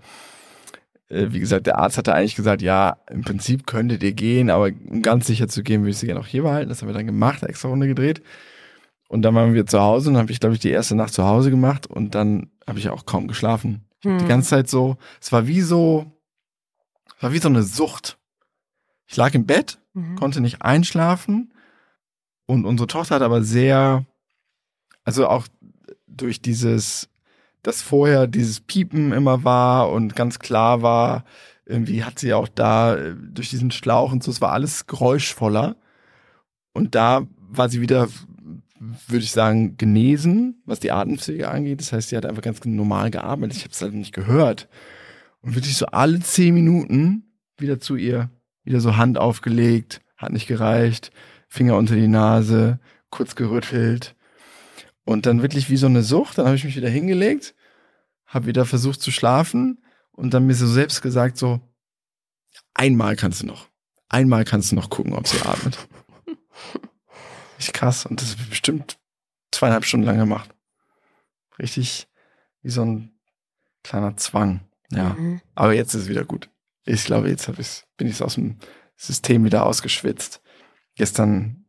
äh, wie gesagt, der Arzt hatte eigentlich gesagt, ja, im Prinzip könntet ihr gehen, aber um ganz sicher zu gehen, würde ich sie gerne auch hier behalten. Das haben wir dann gemacht, extra Runde gedreht. Und dann waren wir zu Hause und habe ich, glaube ich, die erste Nacht zu Hause gemacht und dann habe ich auch kaum geschlafen. Hm. Die ganze Zeit so, es war wie so, war wie so eine Sucht. Ich lag im Bett, Mhm. konnte nicht einschlafen und unsere Tochter hat aber sehr, also auch durch dieses, dass vorher dieses Piepen immer war und ganz klar war, irgendwie hat sie auch da äh, durch diesen Schlauch und so, es war alles geräuschvoller und da war sie wieder, würde ich sagen, genesen, was die Atempflege angeht. Das heißt, sie hat einfach ganz normal geatmet. Ich habe es halt nicht gehört. Und wirklich so alle zehn Minuten wieder zu ihr, wieder so Hand aufgelegt, hat nicht gereicht, Finger unter die Nase, kurz gerüttelt. Und dann wirklich wie so eine Sucht, dann habe ich mich wieder hingelegt, habe wieder versucht zu schlafen und dann mir so selbst gesagt, so, einmal kannst du noch, einmal kannst du noch gucken, ob sie atmet. Richtig krass. Und das bestimmt zweieinhalb Stunden lang gemacht. Richtig wie so ein kleiner Zwang. Ja. Mhm. Aber jetzt ist es wieder gut. Ich glaube, jetzt hab ich's, bin ich aus dem System wieder ausgeschwitzt. Gestern,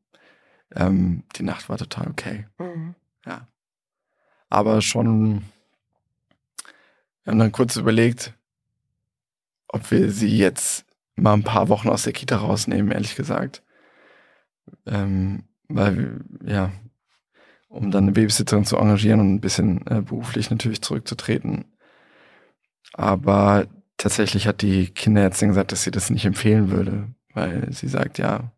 ähm, die Nacht war total okay. Mhm. Ja. Aber schon, wir haben dann kurz überlegt, ob wir sie jetzt mal ein paar Wochen aus der Kita rausnehmen, ehrlich gesagt. Ähm, weil, ja, um dann eine Babysitterin zu engagieren und ein bisschen äh, beruflich natürlich zurückzutreten. Aber tatsächlich hat die Kinderärztin gesagt, dass sie das nicht empfehlen würde, weil sie sagt, ja,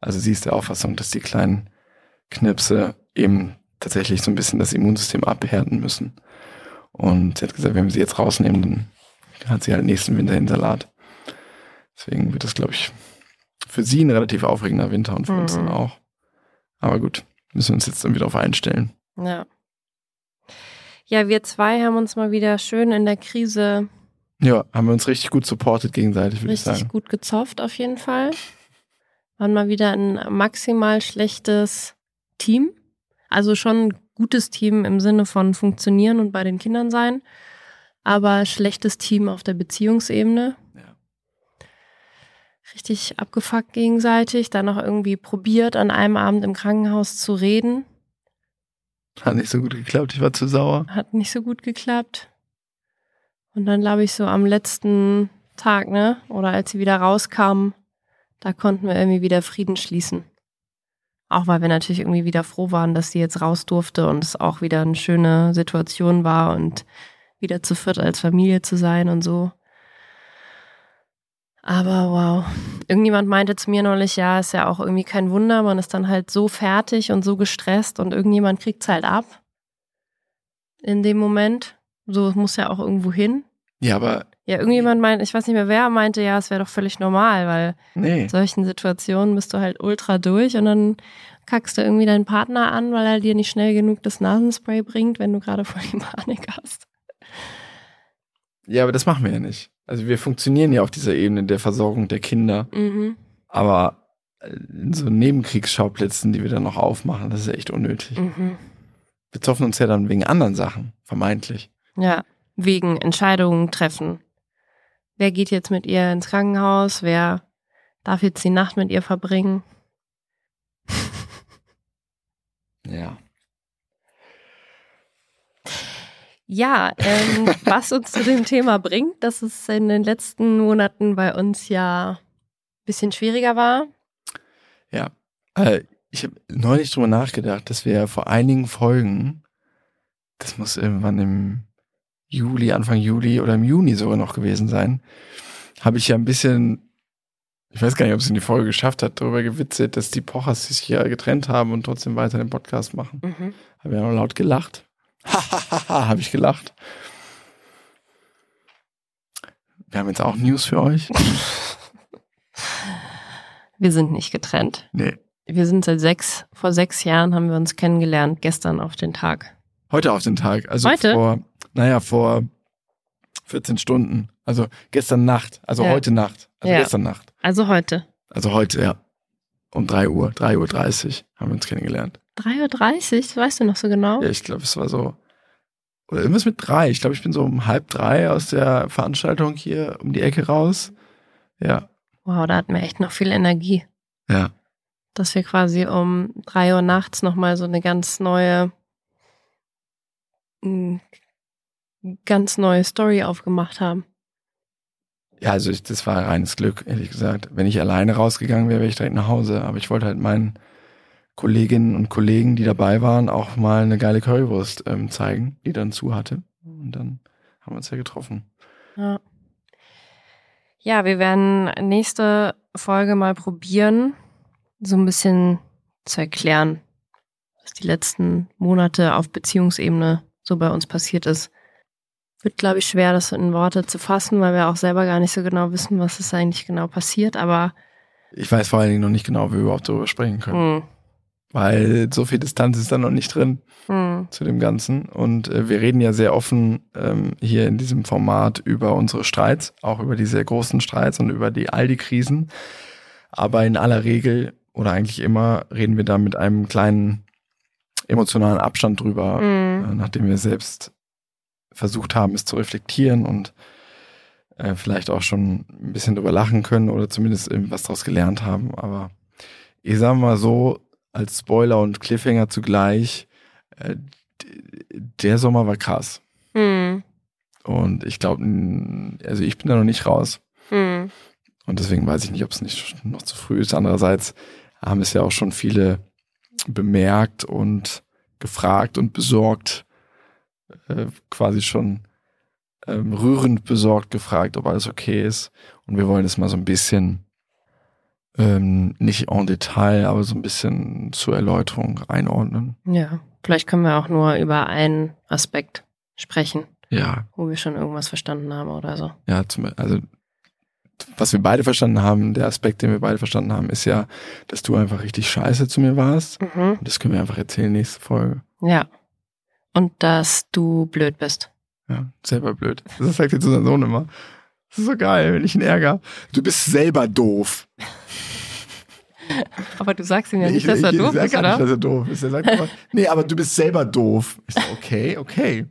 also sie ist der Auffassung, dass die kleinen Knipse eben tatsächlich so ein bisschen das Immunsystem abhärten müssen. Und sie hat gesagt, wenn wir sie jetzt rausnehmen, dann hat sie halt nächsten Winter den Salat. Deswegen wird das, glaube ich, für sie ein relativ aufregender Winter und für uns Mhm. dann auch. Aber gut, müssen wir uns jetzt dann wieder auf einstellen. Ja. Ja, wir zwei haben uns mal wieder schön in der Krise Ja, haben wir uns richtig gut supportet gegenseitig, würde ich richtig sagen. gut gezofft auf jeden Fall. Waren mal wieder ein maximal schlechtes Team. Also schon ein gutes Team im Sinne von funktionieren und bei den Kindern sein. Aber schlechtes Team auf der Beziehungsebene. Ja. Richtig abgefuckt gegenseitig. Dann noch irgendwie probiert, an einem Abend im Krankenhaus zu reden. Hat nicht so gut geklappt, ich war zu sauer. Hat nicht so gut geklappt. Und dann glaube ich so am letzten Tag, ne? Oder als sie wieder rauskamen, da konnten wir irgendwie wieder Frieden schließen. Auch weil wir natürlich irgendwie wieder froh waren, dass sie jetzt raus durfte und es auch wieder eine schöne Situation war und wieder zu viert als Familie zu sein und so. Aber wow. Irgendjemand meinte zu mir neulich, ja, ist ja auch irgendwie kein Wunder, man ist dann halt so fertig und so gestresst und irgendjemand kriegt es halt ab in dem Moment. So, es muss ja auch irgendwo hin. Ja, aber Ja, irgendjemand meint, ich weiß nicht mehr wer, meinte, ja, es wäre doch völlig normal, weil nee. in solchen Situationen bist du halt ultra durch und dann kackst du irgendwie deinen Partner an, weil er dir nicht schnell genug das Nasenspray bringt, wenn du gerade voll die Panik hast. Ja, aber das machen wir ja nicht. Also wir funktionieren ja auf dieser Ebene der Versorgung der Kinder. Mhm. Aber äh, in so Nebenkriegsschauplätzen, die wir dann noch aufmachen, das ist echt unnötig. Mhm. Wir zoffen uns ja dann wegen anderen Sachen, vermeintlich. Ja, wegen Entscheidungen treffen. Wer geht jetzt mit ihr ins Krankenhaus? Wer darf jetzt die Nacht mit ihr verbringen? Ja. Ja, ähm, was uns zu dem Thema bringt, dass es in den letzten Monaten bei uns ja ein bisschen schwieriger war. Ja. Äh, ich habe neulich drüber nachgedacht, dass wir vor einigen Folgen, das muss irgendwann im Juli, Anfang Juli oder im Juni sogar noch gewesen sein, habe ich ja ein bisschen, ich weiß gar nicht, ob es in die Folge geschafft hat, darüber gewitzelt, dass die Pochers sich ja getrennt haben und trotzdem weiter den Podcast machen. Mhm. Habe ja noch laut gelacht. Hahaha, habe ich gelacht. Wir haben jetzt auch News für euch. Wir sind nicht getrennt. Nee. Wir sind seit sechs, vor sechs Jahren haben wir uns kennengelernt, gestern auf den Tag. Heute auf den Tag. Also Heute? vor, naja, vor 14 Stunden. Also gestern Nacht. Also Ja. heute Nacht. Also Ja. gestern Nacht. Also heute. Also heute, ja. Um 3 Uhr, 3 Uhr 30 haben wir uns kennengelernt. 3.30 Uhr, das weißt du noch so genau? Ja, ich glaube, es war so. Oder irgendwas mit drei. Ich glaube, ich bin so um halb drei aus der Veranstaltung hier um die Ecke raus. Ja, Wow, da hatten wir echt noch viel Energie. ja. Dass wir quasi um drei Uhr nachts nochmal so eine ganz neue, mh, ganz neue Story aufgemacht haben. Ja, also ich, das war reines Glück, ehrlich gesagt. Wenn ich alleine rausgegangen wäre, wäre ich direkt nach Hause. Aber ich wollte halt meinen Kolleginnen und Kollegen, die dabei waren, auch mal eine geile Currywurst ähm, zeigen, die dann zu hatte. Und dann haben wir uns ja getroffen. Ja. Ja, wir werden nächste Folge mal probieren, so ein bisschen zu erklären, was die letzten Monate auf Beziehungsebene so bei uns passiert ist. Wird, glaube ich, schwer, das in Worte zu fassen, weil wir auch selber gar nicht so genau wissen, was ist eigentlich genau passiert, aber Ich weiß vor allen Dingen noch nicht genau, wie wir überhaupt darüber sprechen können. mh, Weil so viel Distanz ist da noch nicht drin mh, zu dem Ganzen. Und äh, wir reden ja sehr offen ähm, hier in diesem Format über unsere Streits, auch über die sehr großen Streits und über die all die Krisen. Aber in aller Regel oder eigentlich immer reden wir da mit einem kleinen emotionalen Abstand drüber, mh. äh, nachdem wir selbst versucht haben, es zu reflektieren und äh, vielleicht auch schon ein bisschen drüber lachen können oder zumindest irgendwas daraus gelernt haben. Aber ich sage mal so, als Spoiler und Cliffhanger zugleich, äh, der Sommer war krass. Hm, Und ich glaube, also ich bin da noch nicht raus. hm, Und deswegen weiß ich nicht, ob es nicht noch zu früh ist. Andererseits haben es ja auch schon viele bemerkt und gefragt und besorgt, äh, quasi schon ähm, rührend besorgt gefragt, ob alles okay ist. Und wir wollen es mal so ein bisschen, ähm, nicht en Detail, aber so ein bisschen zur Erläuterung einordnen. Ja, vielleicht können wir auch nur über einen Aspekt sprechen, Ja, wo wir schon irgendwas verstanden haben oder so. ja, zum, also was wir beide verstanden haben, der Aspekt, den wir beide verstanden haben, ist ja, dass du einfach richtig scheiße zu mir warst. Mhm. Und das können wir einfach erzählen nächste Folge. Ja. Und dass du blöd bist. Ja, selber blöd. Das sagt jetzt unser Sohn immer. Das ist so geil, wenn ich ihn ärgere. Du bist selber doof. Aber du sagst ihm ja Nee, nicht, dass er doof sag ist, gar nicht, oder? dass er doof ist. Er sagt immer, nee, aber du bist selber doof. Ich so, okay, okay.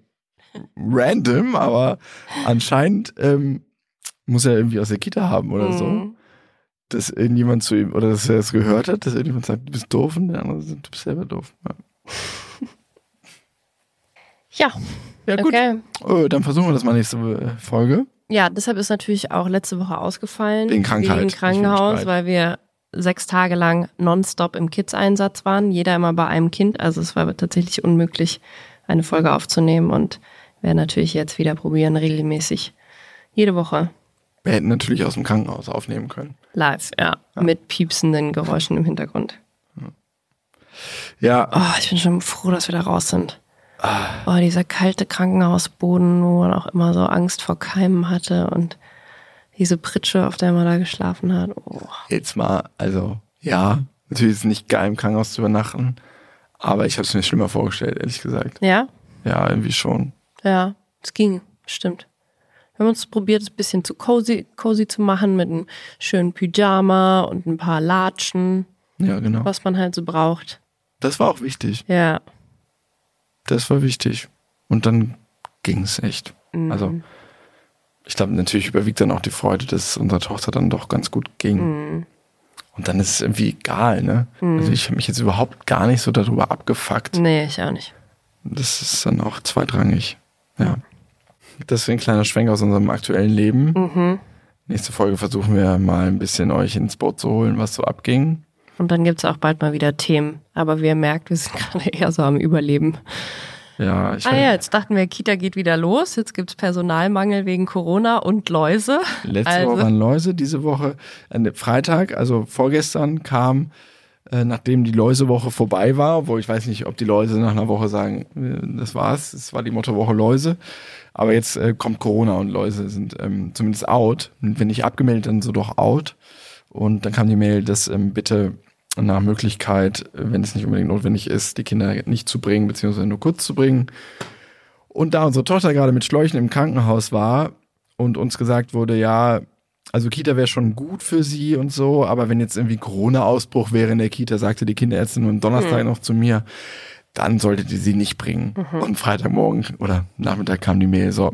Random, aber anscheinend ähm, muss er irgendwie aus der Kita haben oder so. Mhm. Dass irgendjemand zu ihm, oder dass er es gehört hat, dass irgendjemand sagt, du bist doof und der andere sagt, du bist selber doof. Ja, Ja, ja gut. okay. Oh, dann versuchen wir das mal nächste äh, Folge. Ja, deshalb ist natürlich auch letzte Woche ausgefallen. Wegen Krankheit, Wegen Krankenhaus, weil wir sechs Tage lang nonstop im Kids-Einsatz waren. Jeder immer bei einem Kind. Also es war tatsächlich unmöglich, eine Folge aufzunehmen. Und werden natürlich jetzt wieder probieren, regelmäßig jede Woche Wir hätten natürlich aus dem Krankenhaus aufnehmen können. live, ja, mit piepsenden Geräuschen im Hintergrund. Ja, Oh, ich bin schon froh, dass wir da raus sind. Oh, dieser kalte Krankenhausboden, wo man auch immer so Angst vor Keimen hatte und diese Pritsche, auf der man da geschlafen hat. Oh. Jetzt mal, also ja, natürlich ist es nicht geil im Krankenhaus zu übernachten, aber ich habe es mir schlimmer vorgestellt, ehrlich gesagt. Ja? Ja, irgendwie schon. Ja, es ging, stimmt. Wir haben uns probiert, es ein bisschen zu cozy, cozy zu machen mit einem schönen Pyjama und ein paar Latschen, Ja, genau. was man halt so braucht. Das war auch wichtig. Ja. Das war wichtig. Und dann ging es echt. Mhm. Also, ich glaube, natürlich überwiegt dann auch die Freude, dass es unserer Tochter dann doch ganz gut ging. Mhm. Und dann ist es irgendwie egal, ne? Also ich habe mich jetzt überhaupt gar nicht so darüber abgefuckt. Nee, ich auch nicht. Das ist dann auch zweitrangig. Ja. Deswegen ein kleiner Schwenk aus unserem aktuellen Leben. Mhm. Nächste Folge versuchen wir mal ein bisschen euch ins Boot zu holen, was so abging. Und dann gibt's auch bald mal wieder Themen. Aber wie ihr merkt, wir sind gerade eher so am Überleben. Ja, ich Ah ja, jetzt dachten wir, Kita geht wieder los. Jetzt gibt's Personalmangel wegen Corona und Läuse. Letzte Also- Woche waren Läuse, diese Woche, Freitag, also vorgestern kam, äh, nachdem die Läusewoche vorbei war, obwohl ich weiß nicht, ob die Läuse nach einer Woche sagen, äh, das war's, es war die Mottowoche Läuse. Aber jetzt äh, kommt Corona und Läuse sind ähm, zumindest out. Und wenn nicht abgemeldet, dann so doch out. Und dann kam die Mail, dass ähm, bitte nach Möglichkeit, wenn es nicht unbedingt notwendig ist, die Kinder nicht zu bringen, beziehungsweise nur kurz zu bringen. Und da unsere Tochter gerade mit Schläuchen im Krankenhaus war und uns gesagt wurde, ja, also Kita wäre schon gut für sie und so, aber wenn jetzt irgendwie Corona-Ausbruch wäre in der Kita, sagte die Kinderärztin am Donnerstag noch zu mir, dann solltet ihr sie nicht bringen. Und Freitagmorgen oder Nachmittag kam die Mail so,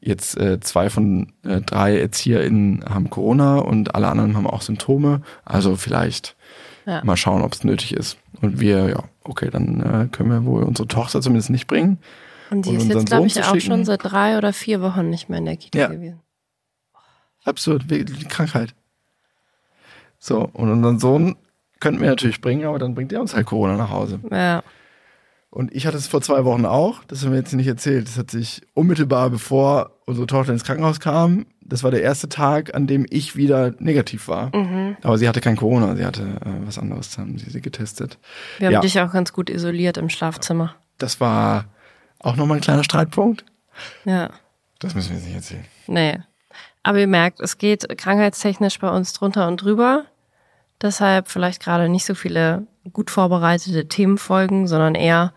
jetzt äh, zwei von äh, drei ErzieherInnen haben Corona und alle anderen haben auch Symptome, also vielleicht Ja. mal schauen, ob es nötig ist. Und wir, ja, okay, dann äh, können wir wohl unsere Tochter zumindest nicht bringen. Und die Und ist jetzt, glaube ich, auch schon seit drei oder vier Wochen nicht mehr in der Kita Ja. gewesen. Absurd, die Krankheit. So, und unseren Sohn könnten wir natürlich bringen, aber dann bringt er uns halt Corona nach Hause. Ja. Und ich hatte es vor zwei Wochen auch, das haben wir jetzt nicht erzählt. Das hat sich unmittelbar bevor unsere Tochter ins Krankenhaus kam, das war der erste Tag, an dem ich wieder negativ war. Mhm. Aber sie hatte kein Corona, sie hatte äh, was anderes, haben sie sie getestet. Wir haben Ja. dich auch ganz gut isoliert im Schlafzimmer. Das war auch nochmal ein kleiner Streitpunkt. Ja. Das müssen wir jetzt nicht erzählen. Nee. Aber ihr merkt, es geht krankheitstechnisch bei uns drunter und drüber. Deshalb vielleicht gerade nicht so viele gut vorbereitete Themenfolgen, sondern eher,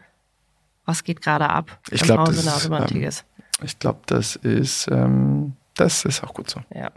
was geht gerade ab Ich im glaub, Hause das ähm. Ich glaube, das ist, ähm, das ist auch gut so. Ja.